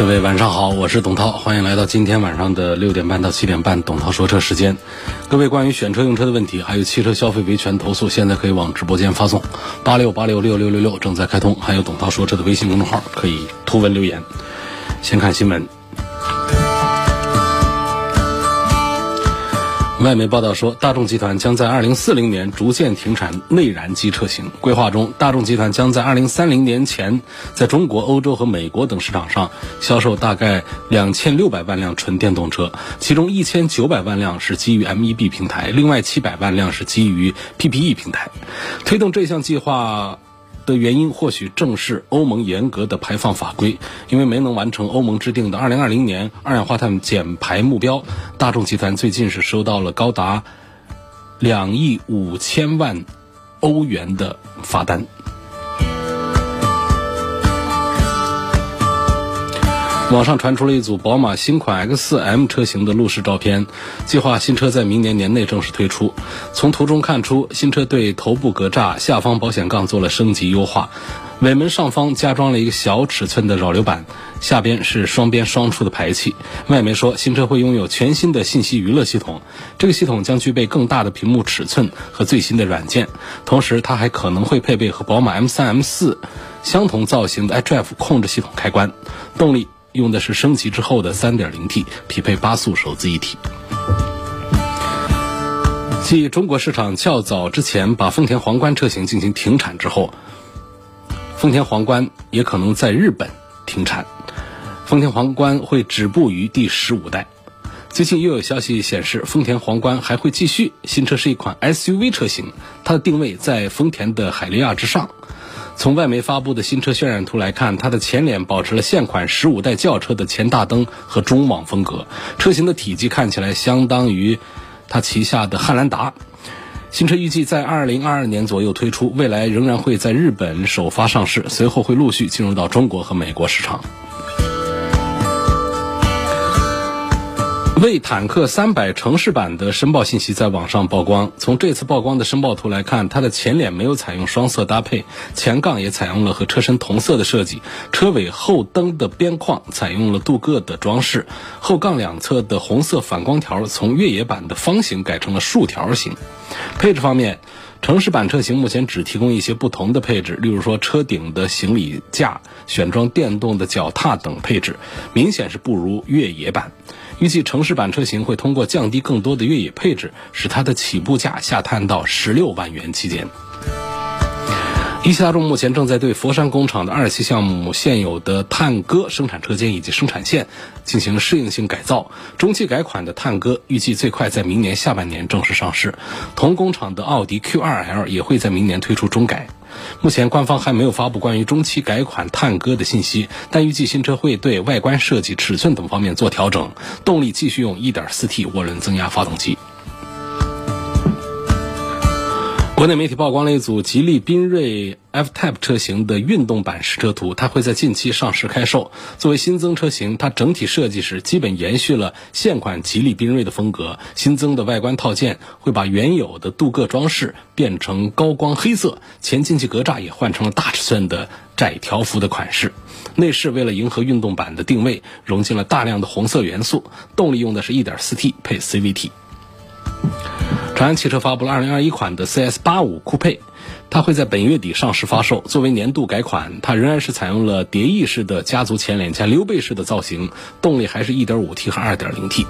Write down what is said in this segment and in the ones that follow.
各位晚上好，我是董涛，欢迎来到今天晚上的六点半到七点半董涛说车时间。各位关于选车用车的问题，还有汽车消费维权投诉，现在可以往直播间发送八六八六六六六六正在开通，还有董涛说车的微信公众号可以图文留言。先看新闻。外媒报道说，大众集团将在二零四零年逐渐停产内燃机车型。规划中，大众集团将在二零三零年前，在中国、欧洲和美国等市场上销售大概两千六百万辆纯电动车，其中一千九百万辆是基于 MEB 平台，另外七百万辆是基于 PPE 平台。推动这项计划。的原因或许正是欧盟严格的排放法规，因为没能完成欧盟制定的2020年二氧化碳减排目标，大众集团最近是收到了高达两亿五千万欧元的罚单。网上传出了一组宝马新款 X4M 车型的路试照片，计划新车在明年年内正式推出。从图中看出，新车对头部格栅、下方保险杠做了升级优化，尾门上方加装了一个小尺寸的扰流板，下边是双边双出的排气。外媒说，新车会拥有全新的信息娱乐系统，这个系统将具备更大的屏幕尺寸和最新的软件，同时它还可能会配备和宝马 M3、M4 相同造型的 iDrive 控制系统开关，动力。用的是升级之后的 3.0T，匹配八速手自一体。继中国市场较早之前把丰田皇冠车型进行停产之后，丰田皇冠也可能在日本停产。丰田皇冠会止步于第十五代。最近又有消息显示，丰田皇冠还会继续。新车是一款 SUV 车型，它的定位在丰田的海利亚之上。从外媒发布的新车渲染图来看，它的前脸保持了现款十五代轿车的前大灯和中网风格，车型的体积看起来相当于它旗下的汉兰达。新车预计在二零二二年左右推出，未来仍然会在日本首发上市，随后会陆续进入到中国和美国市场。为坦克三百城市版的申报信息在网上曝光。从这次曝光的申报图来看，它的前脸没有采用双色搭配，前杠也采用了和车身同色的设计，车尾后灯的边框采用了镀铬的装饰，后杠两侧的红色反光条从越野版的方形改成了竖条形。配置方面，城市版车型目前只提供一些不同的配置，例如说车顶的行李架、选装电动的脚踏等配置，明显是不如越野版。预计城市版车型会通过降低更多的越野配置，使它的起步价下探到十六万元期间。一汽大众目前正在对佛山工厂的二期项目现有的探歌生产车间以及生产线进行适应性改造。中期改款的探歌预计最快在明年下半年正式上市。同工厂的奥迪 Q2L 也会在明年推出中改。目前官方还没有发布关于中期改款探歌的信息，但预计新车会对外观设计、尺寸等方面做调整，动力继续用 1.4T 涡轮增压发动机。国内媒体曝光了一组吉利缤瑞 F-Type 车型的运动版实车图，它会在近期上市开售。作为新增车型，它整体设计时基本延续了现款吉利缤瑞的风格。新增的外观套件会把原有的镀铬装饰变成高光黑色，前进气格栅也换成了大尺寸的窄条幅的款式。内饰为了迎合运动版的定位，融进了大量的红色元素。动力用的是一点四 T 配 CVT。长安汽车发布了2021款的 CS85 酷配，它会在本月底上市发售。作为年度改款，它仍然是采用了蝶翼式的家族前脸加溜背式的造型，动力还是一点五 T 和二点零 T。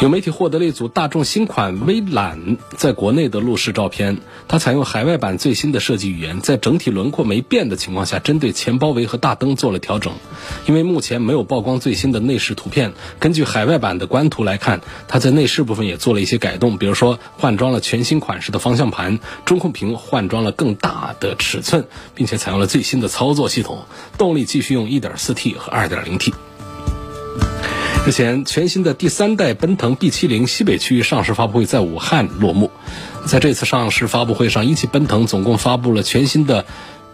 有媒体获得了一组大众新款威揽在国内的路试照片，它采用海外版最新的设计语言，在整体轮廓没变的情况下，针对前包围和大灯做了调整。因为目前没有曝光最新的内饰图片，根据海外版的官图来看，它在内饰部分也做了一些改动，比如说换装了全新款式的方向盘，中控屏换装了更大的尺寸，并且采用了最新的操作系统，动力继续用 1.4T 和 2.0T。日前，全新的第三代奔腾 B70 西北区域上市发布会在武汉落幕。在这次上市发布会上，一汽奔腾总共发布了全新的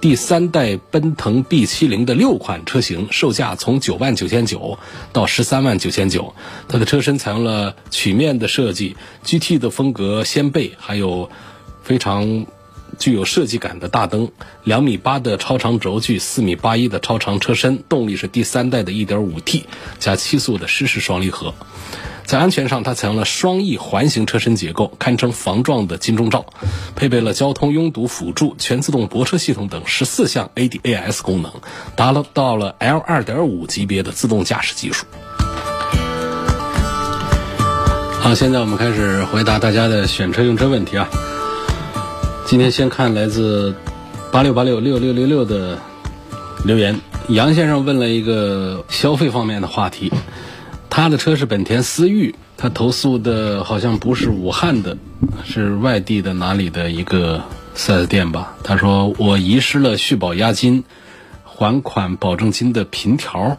第三代奔腾 B70 的六款车型，售价从九万九千九到十三万九千九。它的车身采用了曲面的设计，GT 的风格掀背，还有非常。具有设计感的大灯，两米八的超长轴距，四米八一的超长车身，动力是第三代的 1.5T 加七速的湿式双离合。在安全上，它采用了双翼环形车身结构，堪称防撞的金钟罩，配备了交通拥堵辅助、全自动泊车系统等十四项 ADAS 功能，达到了 L2.5 级别的自动驾驶技术。好，现在我们开始回答大家的选车用车问题啊。今天先看来自八六八六六六六六的留言，杨先生问了一个消费方面的话题。他的车是本田思域，他投诉的好像不是武汉的，是外地的哪里的一个四 S 店吧？他说我遗失了续保押金、还款保证金的凭条。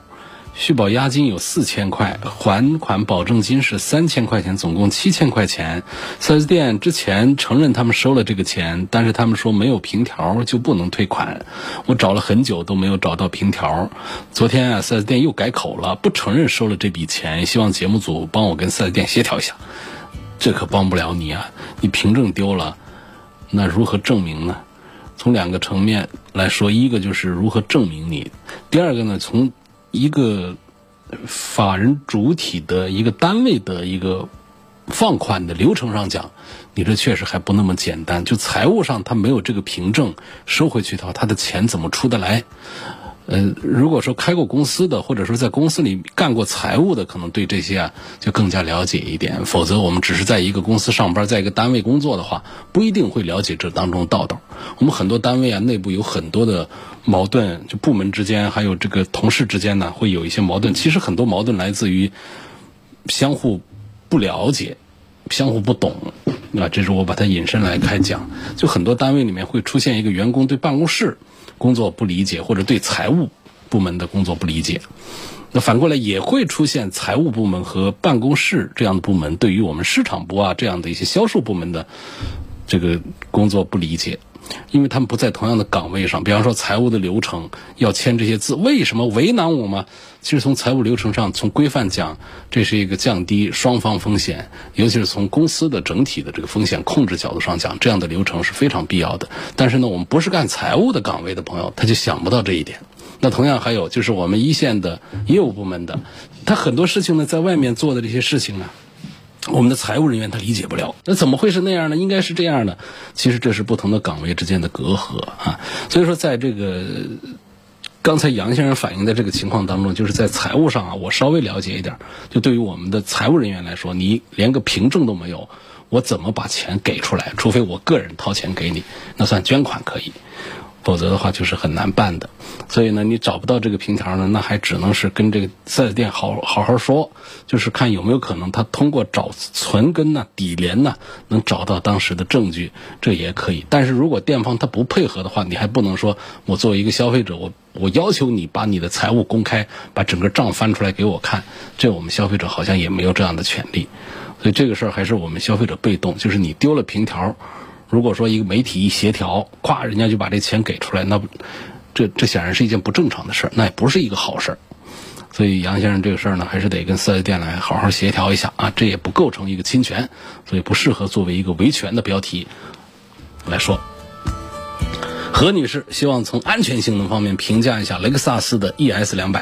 续保押金有四千块，还款保证金是三千块钱，总共七千块钱。四 S 店之前承认他们收了这个钱，但是他们说没有凭条就不能退款。我找了很久都没有找到凭条。昨天啊，四 S 店又改口了，不承认收了这笔钱，希望节目组帮我跟四 S 店协调一下。这可帮不了你啊，你凭证丢了，那如何证明呢？从两个层面来说，一个就是如何证明你，第二个呢，从一个法人主体的一个单位的一个放款的流程上讲，你这确实还不那么简单。就财务上他没有这个凭证收回去的话，他的钱怎么出得来？呃，如果说开过公司的，或者说在公司里干过财务的，可能对这些啊就更加了解一点。否则，我们只是在一个公司上班，在一个单位工作的话，不一定会了解这当中道道。我们很多单位啊，内部有很多的矛盾，就部门之间还有这个同事之间呢，会有一些矛盾。其实很多矛盾来自于相互不了解、相互不懂。啊，这是我把它引申来开讲。就很多单位里面会出现一个员工对办公室。工作不理解，或者对财务部门的工作不理解，那反过来也会出现财务部门和办公室这样的部门对于我们市场部啊这样的一些销售部门的这个工作不理解。因为他们不在同样的岗位上，比方说财务的流程要签这些字，为什么为难我吗？其实从财务流程上，从规范讲，这是一个降低双方风险，尤其是从公司的整体的这个风险控制角度上讲，这样的流程是非常必要的。但是呢，我们不是干财务的岗位的朋友，他就想不到这一点。那同样还有就是我们一线的业务部门的，他很多事情呢，在外面做的这些事情呢。我们的财务人员他理解不了，那怎么会是那样呢？应该是这样的。其实这是不同的岗位之间的隔阂啊。所以说，在这个刚才杨先生反映的这个情况当中，就是在财务上啊，我稍微了解一点。就对于我们的财务人员来说，你连个凭证都没有，我怎么把钱给出来？除非我个人掏钱给你，那算捐款可以。否则的话就是很难办的，所以呢，你找不到这个凭条呢，那还只能是跟这个四 S 店好好好说，就是看有没有可能他通过找存根呐、底联呐，能找到当时的证据，这也可以。但是如果店方他不配合的话，你还不能说我作为一个消费者，我我要求你把你的财务公开，把整个账翻出来给我看，这我们消费者好像也没有这样的权利。所以这个事儿还是我们消费者被动，就是你丢了凭条。如果说一个媒体一协调，咵，人家就把这钱给出来，那，这这显然是一件不正常的事儿，那也不是一个好事儿。所以杨先生这个事儿呢，还是得跟四 S 店来好好协调一下啊，这也不构成一个侵权，所以不适合作为一个维权的标题来说。何女士希望从安全性能方面评价一下雷克萨斯的 ES 两百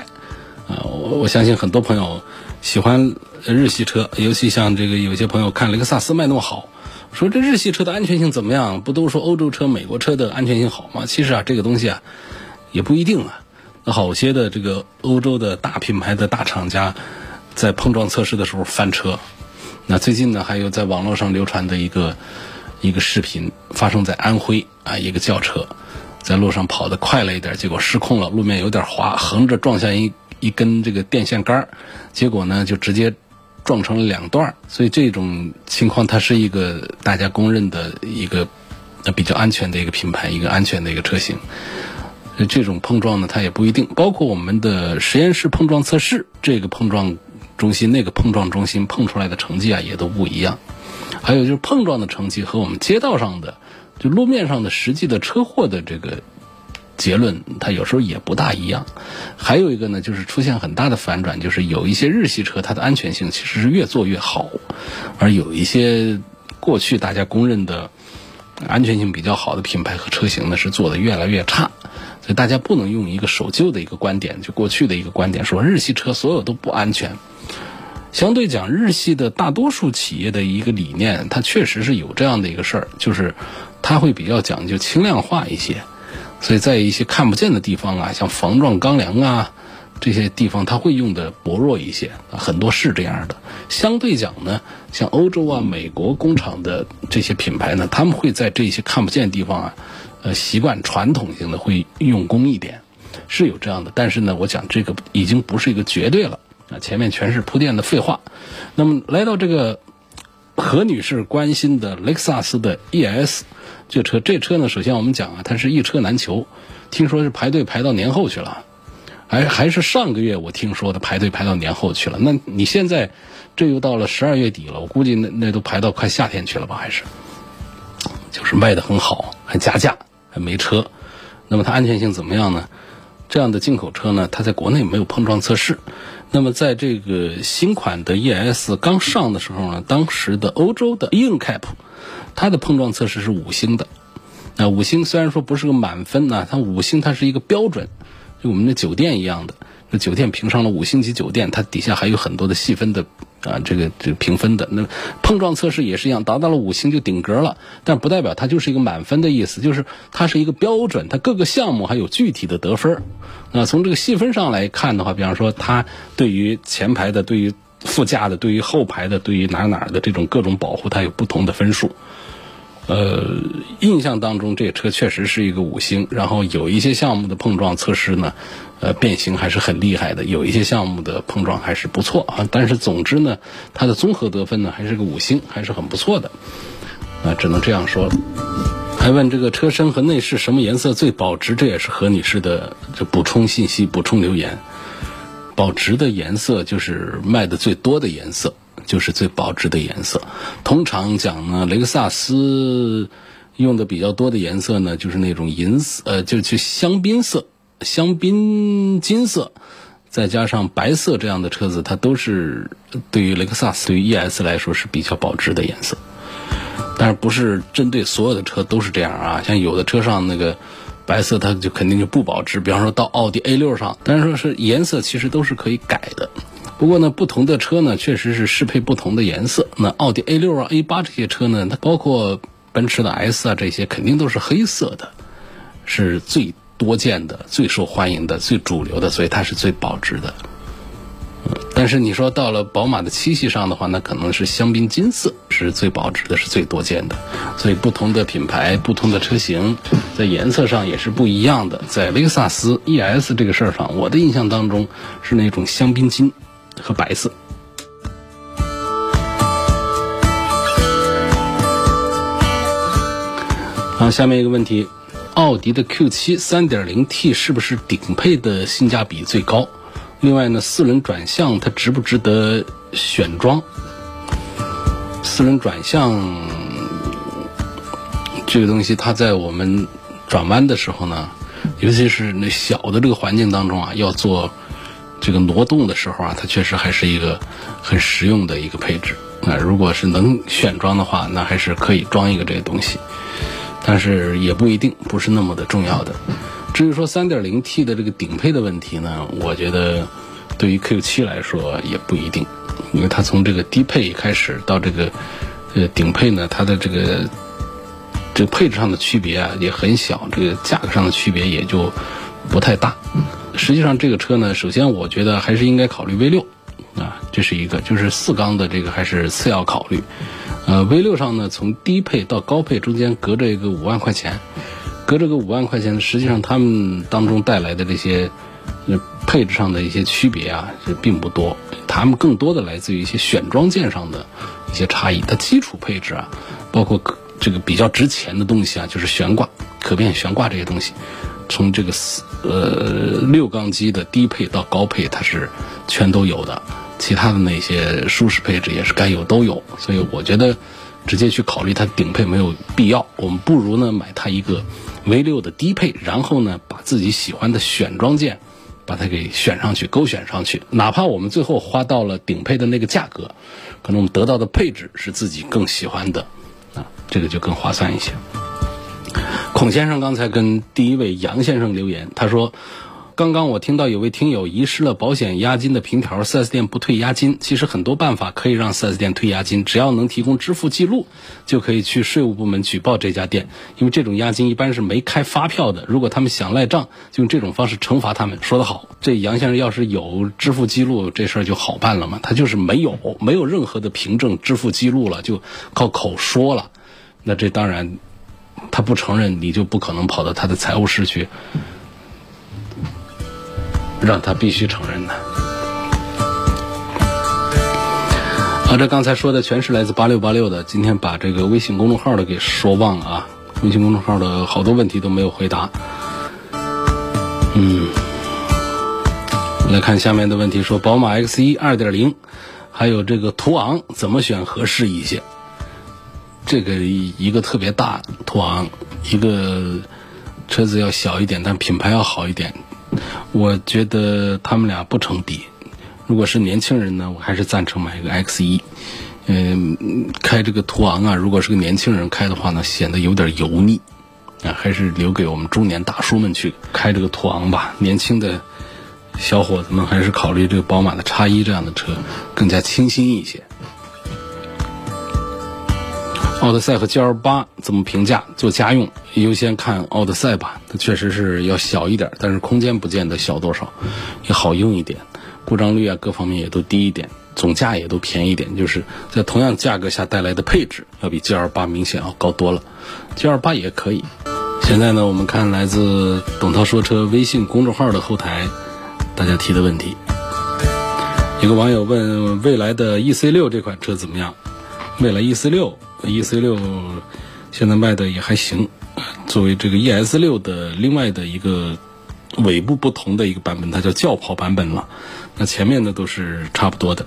啊，我我相信很多朋友喜欢日系车，尤其像这个有些朋友看雷克萨斯卖那么好。说这日系车的安全性怎么样？不都说欧洲车、美国车的安全性好吗？其实啊，这个东西啊，也不一定啊。那好些的这个欧洲的大品牌的大厂家，在碰撞测试的时候翻车。那最近呢，还有在网络上流传的一个一个视频，发生在安徽啊，一个轿车在路上跑得快了一点，结果失控了，路面有点滑，横着撞向一一根这个电线杆结果呢就直接。撞成了两段所以这种情况它是一个大家公认的一个比较安全的一个品牌，一个安全的一个车型。这种碰撞呢，它也不一定。包括我们的实验室碰撞测试，这个碰撞中心那个碰撞中心碰出来的成绩啊也都不一样。还有就是碰撞的成绩和我们街道上的就路面上的实际的车祸的这个结论，它有时候也不大一样。还有一个呢，就是出现很大的反转，就是有一些日系车它的安全性其实是越做越好，而有一些过去大家公认的安全性比较好的品牌和车型呢，是做的越来越差。所以大家不能用一个守旧的一个观点，就过去的一个观点说日系车所有都不安全。相对讲，日系的大多数企业的一个理念，它确实是有这样的一个事儿，就是它会比较讲究轻量化一些。所以在一些看不见的地方啊，像防撞钢梁啊这些地方，它会用的薄弱一些。很多是这样的。相对讲呢，像欧洲啊、美国工厂的这些品牌呢，他们会在这些看不见的地方啊。呃，习惯传统性的会用功一点，是有这样的。但是呢，我讲这个已经不是一个绝对了啊，前面全是铺垫的废话。那么来到这个何女士关心的雷克萨斯的 ES 这车，这车呢，首先我们讲啊，它是一车难求，听说是排队排到年后去了，还还是上个月我听说的排队排到年后去了。那你现在这又到了十二月底了，我估计那那都排到快夏天去了吧？还是就是卖的很好，还加价。还没车，那么它安全性怎么样呢？这样的进口车呢，它在国内没有碰撞测试。那么在这个新款的 ES 刚上的时候呢，当时的欧洲的 InCap，它的碰撞测试是五星的。那五星虽然说不是个满分呢，它五星它是一个标准，就我们的酒店一样的。酒店评上了五星级酒店，它底下还有很多的细分的。啊，这个这个评分的那碰撞测试也是一样，达到了五星就顶格了，但不代表它就是一个满分的意思，就是它是一个标准，它各个项目还有具体的得分。那从这个细分上来看的话，比方说它对于前排的、对于副驾的、对于后排的、对于哪哪的这种各种保护，它有不同的分数。呃，印象当中这个车确实是一个五星，然后有一些项目的碰撞测试呢。呃，变形还是很厉害的，有一些项目的碰撞还是不错啊。但是总之呢，它的综合得分呢还是个五星，还是很不错的。啊，只能这样说了。还问这个车身和内饰什么颜色最保值？这也是何女士的这补充信息、补充留言。保值的颜色就是卖的最多的颜色，就是最保值的颜色。通常讲呢，雷克萨斯用的比较多的颜色呢，就是那种银色，呃，就就香槟色。香槟金色，再加上白色这样的车子，它都是对于雷克萨斯、对于 ES 来说是比较保值的颜色。但是不是针对所有的车都是这样啊？像有的车上那个白色，它就肯定就不保值。比方说到奥迪 A 六上，但是说是颜色其实都是可以改的。不过呢，不同的车呢，确实是适配不同的颜色。那奥迪 A 六啊、A 八这些车呢，它包括奔驰的 S 啊这些，肯定都是黑色的，是最。多见的、最受欢迎的、最主流的，所以它是最保值的。但是你说到了宝马的七系上的话，那可能是香槟金色是最保值的，是最多见的。所以不同的品牌、不同的车型，在颜色上也是不一样的。在雷克萨斯 ES 这个事儿上，我的印象当中是那种香槟金和白色。好，下面一个问题。奥迪的 Q7 3.0T 是不是顶配的性价比最高？另外呢，四轮转向它值不值得选装？四轮转向这个东西，它在我们转弯的时候呢，尤其是那小的这个环境当中啊，要做这个挪动的时候啊，它确实还是一个很实用的一个配置。那如果是能选装的话，那还是可以装一个这个东西。但是也不一定，不是那么的重要的。至于说 3.0T 的这个顶配的问题呢，我觉得对于 Q7 来说也不一定，因为它从这个低配开始到这个呃顶配呢，它的这个这个配置上的区别啊也很小，这个价格上的区别也就不太大。实际上这个车呢，首先我觉得还是应该考虑 V6 啊，这是一个，就是四缸的这个还是次要考虑。呃，V 六上呢，从低配到高配中间隔着一个五万块钱，隔着个五万块钱，实际上他们当中带来的这些配置上的一些区别啊，是并不多。他们更多的来自于一些选装件上的一些差异。它基础配置啊，包括这个比较值钱的东西啊，就是悬挂、可变悬挂这些东西，从这个四呃六缸机的低配到高配，它是全都有的。其他的那些舒适配置也是该有都有，所以我觉得直接去考虑它顶配没有必要。我们不如呢买它一个 V 六的低配，然后呢把自己喜欢的选装件把它给选上去，勾选上去。哪怕我们最后花到了顶配的那个价格，可能我们得到的配置是自己更喜欢的，啊，这个就更划算一些。孔先生刚才跟第一位杨先生留言，他说。刚刚我听到有位听友遗失了保险押金的凭条，4S 店不退押金。其实很多办法可以让 4S 店退押金，只要能提供支付记录，就可以去税务部门举报这家店。因为这种押金一般是没开发票的，如果他们想赖账，就用这种方式惩罚他们。说得好，这杨先生要是有支付记录，这事儿就好办了嘛。他就是没有，没有任何的凭证支付记录了，就靠口说了。那这当然，他不承认，你就不可能跑到他的财务室去。让他必须承认的。好，这刚才说的全是来自八六八六的。今天把这个微信公众号的给说忘了啊！微信公众号的好多问题都没有回答。嗯，来看下面的问题，说宝马 X 一二点零，还有这个途昂怎么选合适一些？这个一个特别大途昂，一个车子要小一点，但品牌要好一点。我觉得他们俩不成比。如果是年轻人呢，我还是赞成买一个 X 一。嗯，开这个途昂啊，如果是个年轻人开的话呢，显得有点油腻啊，还是留给我们中年大叔们去开这个途昂吧。年轻的小伙子们还是考虑这个宝马的叉一这样的车更加清新一些。奥德赛和 G L 八怎么评价？做家用优先看奥德赛吧，它确实是要小一点，但是空间不见得小多少，也好用一点，故障率啊各方面也都低一点，总价也都便宜一点，就是在同样价格下带来的配置要比 G L 八明显要高多了。G L 八也可以。现在呢，我们看来自董涛说车微信公众号的后台大家提的问题。有个网友问未来的 E C 六这款车怎么样？未来 E C 六。E C 六现在卖的也还行，作为这个 E S 六的另外的一个尾部不同的一个版本，它叫轿跑版本了。那前面的都是差不多的。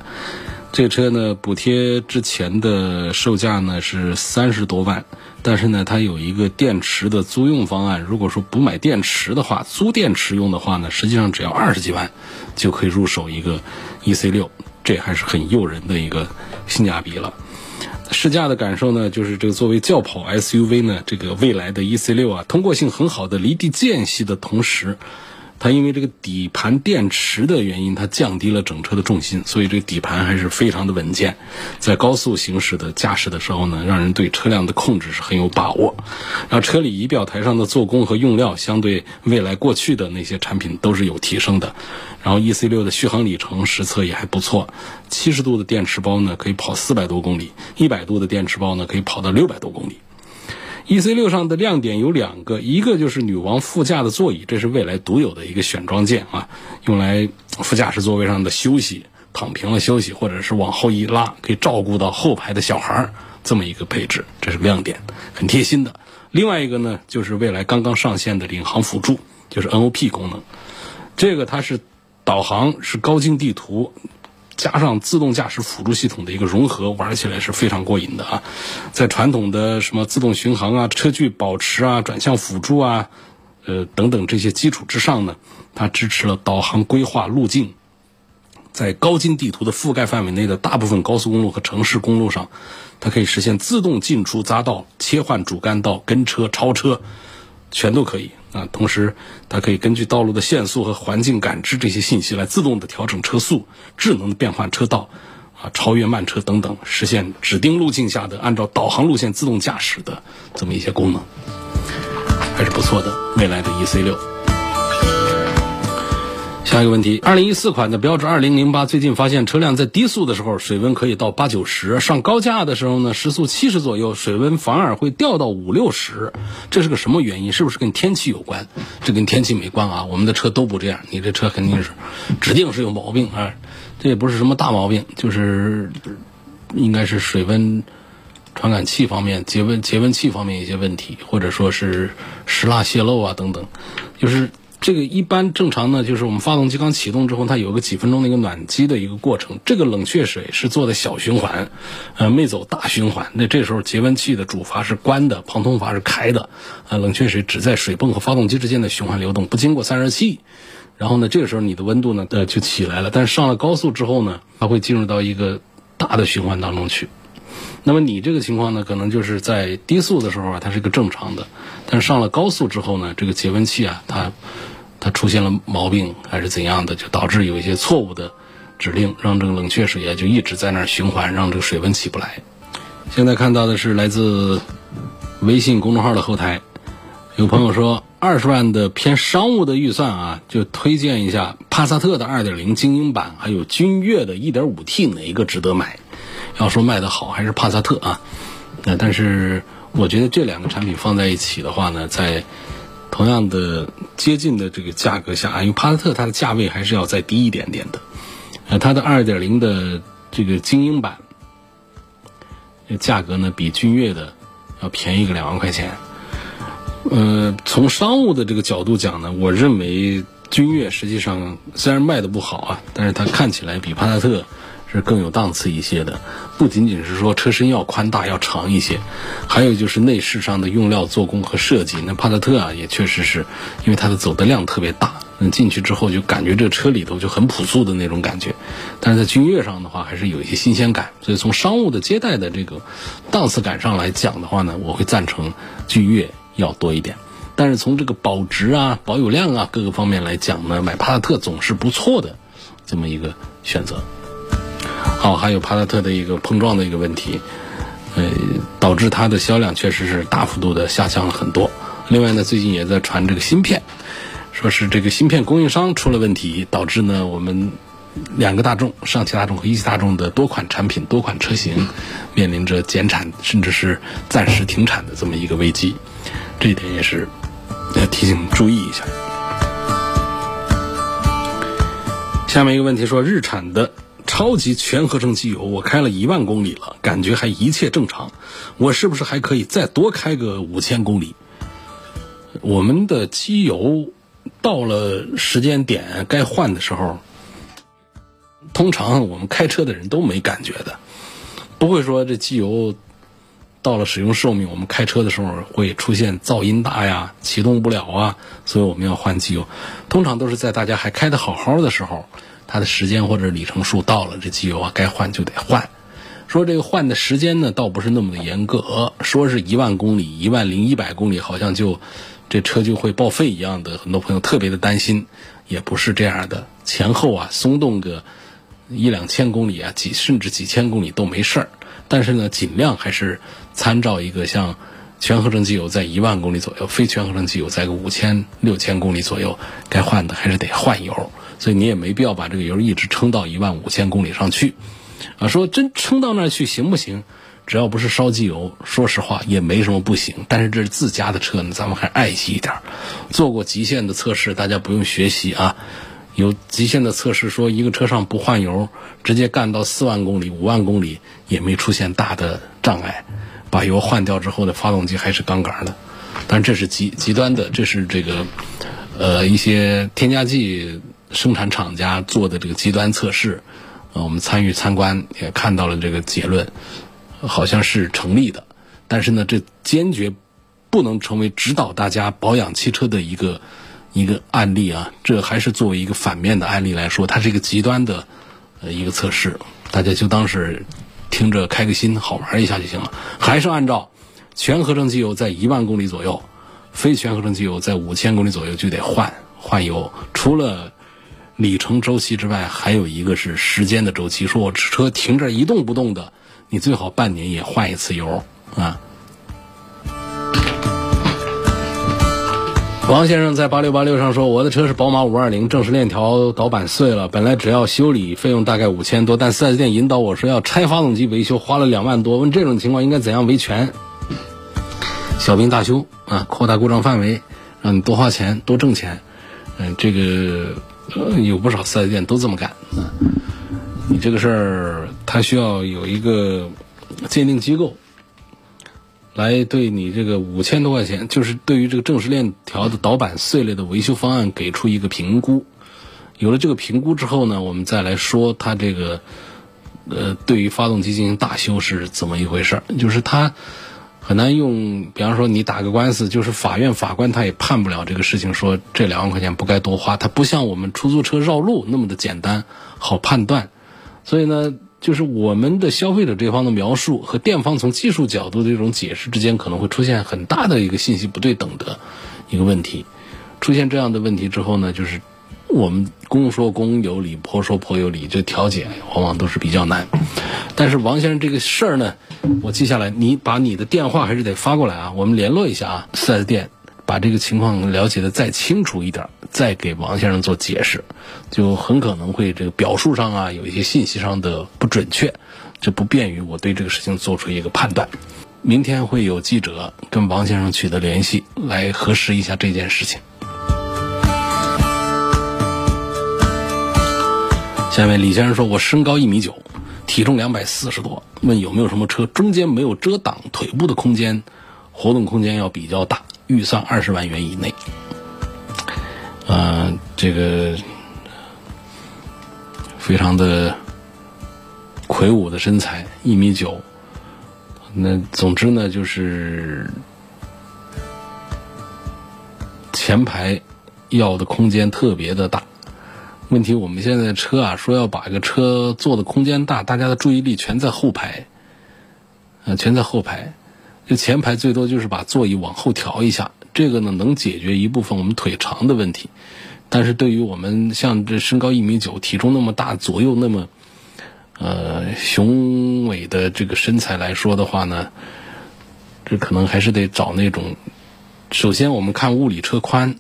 这个车呢，补贴之前的售价呢是三十多万，但是呢，它有一个电池的租用方案。如果说不买电池的话，租电池用的话呢，实际上只要二十几万就可以入手一个 E C 六，这还是很诱人的一个性价比了。试驾的感受呢，就是这个作为轿跑 SUV 呢，这个未来的 E C 六啊，通过性很好的离地间隙的同时。它因为这个底盘电池的原因，它降低了整车的重心，所以这个底盘还是非常的稳健。在高速行驶的驾驶的时候呢，让人对车辆的控制是很有把握。然后车里仪表台上的做工和用料，相对未来过去的那些产品都是有提升的。然后 E C 六的续航里程实测也还不错，七十度的电池包呢可以跑四百多公里，一百度的电池包呢可以跑到六百多公里。E C 六上的亮点有两个，一个就是女王副驾的座椅，这是未来独有的一个选装件啊，用来副驾驶座位上的休息，躺平了休息，或者是往后一拉，可以照顾到后排的小孩儿，这么一个配置，这是亮点，很贴心的。另外一个呢，就是未来刚刚上线的领航辅助，就是 N O P 功能，这个它是导航，是高精地图。加上自动驾驶辅助系统的一个融合，玩起来是非常过瘾的啊！在传统的什么自动巡航啊、车距保持啊、转向辅助啊，呃等等这些基础之上呢，它支持了导航规划路径，在高精地图的覆盖范围内的大部分高速公路和城市公路上，它可以实现自动进出匝道、切换主干道、跟车、超车，全都可以。啊，同时它可以根据道路的限速和环境感知这些信息来自动的调整车速，智能的变换车道，啊，超越慢车等等，实现指定路径下的按照导航路线自动驾驶的这么一些功能，还是不错的。未来的 E C 六。下一个问题，二零一四款的标致二零零八最近发现车辆在低速的时候水温可以到八九十，上高架的时候呢时速七十左右，水温反而会掉到五六十，这是个什么原因？是不是跟天气有关？这跟天气没关啊，我们的车都不这样，你这车肯定是指定是有毛病啊，这也不是什么大毛病，就是应该是水温传感器方面、节温节温器方面一些问题，或者说是石蜡泄漏啊等等，就是。这个一般正常呢，就是我们发动机刚启动之后，它有个几分钟的一个暖机的一个过程。这个冷却水是做的小循环，呃，没走大循环。那这时候节温器的主阀是关的，旁通阀是开的，呃，冷却水只在水泵和发动机之间的循环流动，不经过散热器。然后呢，这个时候你的温度呢，呃，就起来了。但是上了高速之后呢，它会进入到一个大的循环当中去。那么你这个情况呢，可能就是在低速的时候啊，它是一个正常的，但是上了高速之后呢，这个节温器啊，它它出现了毛病还是怎样的，就导致有一些错误的指令，让这个冷却水啊就一直在那儿循环，让这个水温起不来。现在看到的是来自微信公众号的后台，有朋友说二十万的偏商务的预算啊，就推荐一下帕萨特的二点零精英版，还有君越的一点五 T 哪一个值得买？要说卖的好还是帕萨特啊，那但是我觉得这两个产品放在一起的话呢，在同样的接近的这个价格下，因为帕萨特它的价位还是要再低一点点的，呃，它的二点零的这个精英版，价格呢比君越的要便宜个两万块钱。呃，从商务的这个角度讲呢，我认为君越实际上虽然卖的不好啊，但是它看起来比帕萨特。是更有档次一些的，不仅仅是说车身要宽大要长一些，还有就是内饰上的用料、做工和设计。那帕萨特啊，也确实是因为它的走的量特别大，那进去之后就感觉这车里头就很朴素的那种感觉。但是在君越上的话，还是有一些新鲜感。所以从商务的接待的这个档次感上来讲的话呢，我会赞成君越要多一点。但是从这个保值啊、保有量啊各个方面来讲呢，买帕萨特总是不错的这么一个选择。好，还有帕萨特的一个碰撞的一个问题，呃，导致它的销量确实是大幅度的下降了很多。另外呢，最近也在传这个芯片，说是这个芯片供应商出了问题，导致呢我们两个大众，上汽大众和一汽大众的多款产品、多款车型面临着减产，甚至是暂时停产的这么一个危机。这一点也是要提醒注意一下。下面一个问题说，日产的。超级全合成机油，我开了一万公里了，感觉还一切正常。我是不是还可以再多开个五千公里？我们的机油到了时间点该换的时候，通常我们开车的人都没感觉的，不会说这机油到了使用寿命，我们开车的时候会出现噪音大呀、启动不了啊，所以我们要换机油。通常都是在大家还开的好好的时候。它的时间或者里程数到了，这机油啊该换就得换。说这个换的时间呢，倒不是那么的严格，说是一万公里、一万零一百公里，好像就这车就会报废一样的。很多朋友特别的担心，也不是这样的。前后啊松动个一两千公里啊，几甚至几千公里都没事儿。但是呢，尽量还是参照一个像全合成机油在一万公里左右，非全合成机油在个五千六千公里左右，该换的还是得换油。所以你也没必要把这个油一直撑到一万五千公里上去，啊，说真撑到那儿去行不行？只要不是烧机油，说实话也没什么不行。但是这是自家的车呢，咱们还爱惜一点。做过极限的测试，大家不用学习啊。有极限的测试说，一个车上不换油，直接干到四万公里、五万公里也没出现大的障碍。把油换掉之后的发动机还是杠杆的。但这是极极端的，这是这个呃一些添加剂。生产厂家做的这个极端测试，呃，我们参与参观也看到了这个结论，好像是成立的。但是呢，这坚决不能成为指导大家保养汽车的一个一个案例啊！这还是作为一个反面的案例来说，它是一个极端的呃一个测试，大家就当是听着开个心，好玩一下就行了。还是按照全合成机油在一万公里左右，非全合成机油在五千公里左右就得换换油，除了。里程周期之外，还有一个是时间的周期。说我车停这一动不动的，你最好半年也换一次油啊。王先生在八六八六上说，我的车是宝马五二零，正时链条导板碎了，本来只要修理费用大概五千多，但四 S 店引导我说要拆发动机维修，花了两万多。问这种情况应该怎样维权？小病大修啊，扩大故障范围，让你多花钱多挣钱。嗯，这个。有不少四 S 店都这么干。你这个事儿，它需要有一个鉴定机构来对你这个五千多块钱，就是对于这个正时链条的导板碎裂的维修方案给出一个评估。有了这个评估之后呢，我们再来说它这个呃，对于发动机进行大修是怎么一回事儿？就是它很难用，比方说你打个官司，就是法院法官他也判不了这个事情，说这两万块钱不该多花。它不像我们出租车绕路那么的简单好判断，所以呢。就是我们的消费者这方的描述和店方从技术角度的这种解释之间可能会出现很大的一个信息不对等的一个问题。出现这样的问题之后呢，就是我们公说公有理，婆说婆有理，这调解往往都是比较难。但是王先生这个事儿呢，我记下来，你把你的电话还是得发过来啊，我们联络一下啊，四 S 店。把这个情况了解的再清楚一点，再给王先生做解释，就很可能会这个表述上啊有一些信息上的不准确，这不便于我对这个事情做出一个判断。明天会有记者跟王先生取得联系，来核实一下这件事情。下面李先生说：“我身高一米九，体重两百四十多，问有没有什么车中间没有遮挡腿部的空间，活动空间要比较大。”预算二十万元以内，啊，这个非常的魁梧的身材，一米九。那总之呢，就是前排要的空间特别的大。问题我们现在车啊，说要把一个车坐的空间大，大家的注意力全在后排，啊，全在后排。就前排最多就是把座椅往后调一下，这个呢能解决一部分我们腿长的问题，但是对于我们像这身高一米九、体重那么大、左右那么呃雄伟的这个身材来说的话呢，这可能还是得找那种，首先我们看物理车宽。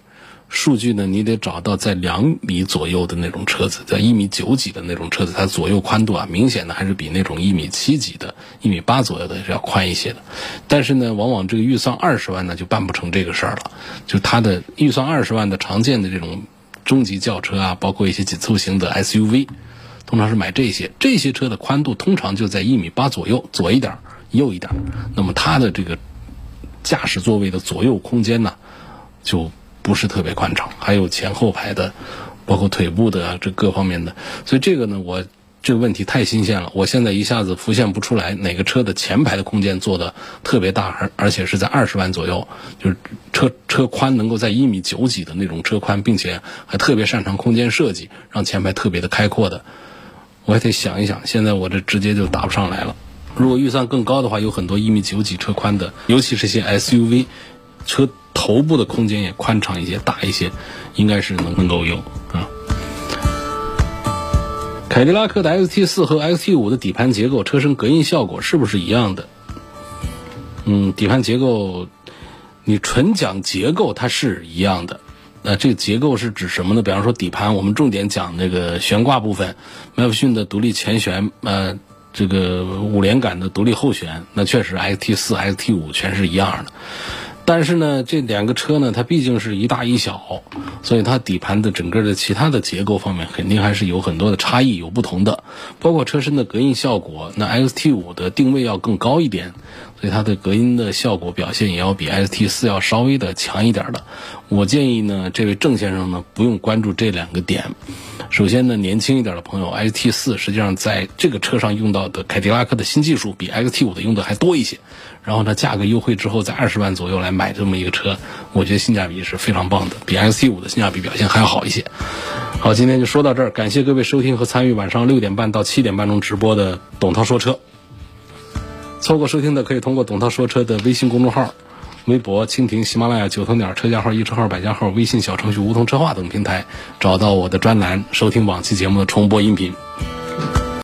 数据呢，你得找到在两米左右的那种车子，在一米九几的那种车子，它左右宽度啊，明显的还是比那种一米七几的、一米八左右的是要宽一些的。但是呢，往往这个预算二十万呢，就办不成这个事儿了。就它的预算二十万的常见的这种中级轿车啊，包括一些紧凑型的 SUV，通常是买这些。这些车的宽度通常就在一米八左右，左一点，右一点。那么它的这个驾驶座位的左右空间呢，就。不是特别宽敞，还有前后排的，包括腿部的这各方面的，所以这个呢，我这个问题太新鲜了，我现在一下子浮现不出来哪个车的前排的空间做的特别大，而而且是在二十万左右，就是车车宽能够在一米九几的那种车宽，并且还特别擅长空间设计，让前排特别的开阔的，我还得想一想，现在我这直接就答不上来了。如果预算更高的话，有很多一米九几车宽的，尤其是些 SUV 车。头部的空间也宽敞一些、大一些，应该是能能够用啊。凯迪拉克的 XT 四和 XT 五的底盘结构、车身隔音效果是不是一样的？嗯，底盘结构，你纯讲结构，它是一样的。那这个结构是指什么呢？比方说底盘，我们重点讲那个悬挂部分，麦弗逊的独立前悬，呃，这个五连杆的独立后悬，那确实 XT 四、XT 五全是一样的。但是呢，这两个车呢，它毕竟是一大一小，所以它底盘的整个的其他的结构方面，肯定还是有很多的差异，有不同的。包括车身的隔音效果，那 XT 五的定位要更高一点，所以它的隔音的效果表现也要比 XT 四要稍微的强一点的。我建议呢，这位郑先生呢，不用关注这两个点。首先呢，年轻一点的朋友，XT 四实际上在这个车上用到的凯迪拉克的新技术比 XT 五的用的还多一些。然后呢，价格优惠之后，在二十万左右来买这么一个车，我觉得性价比是非常棒的，比 XT 五的性价比表现还要好一些。好，今天就说到这儿，感谢各位收听和参与晚上六点半到七点半钟直播的董涛说车。错过收听的可以通过董涛说车的微信公众号。微博、蜻蜓、喜马拉雅、九头鸟车架号、易车号、百家号、微信小程序梧桐车话等平台，找到我的专栏，收听往期节目的重播音频。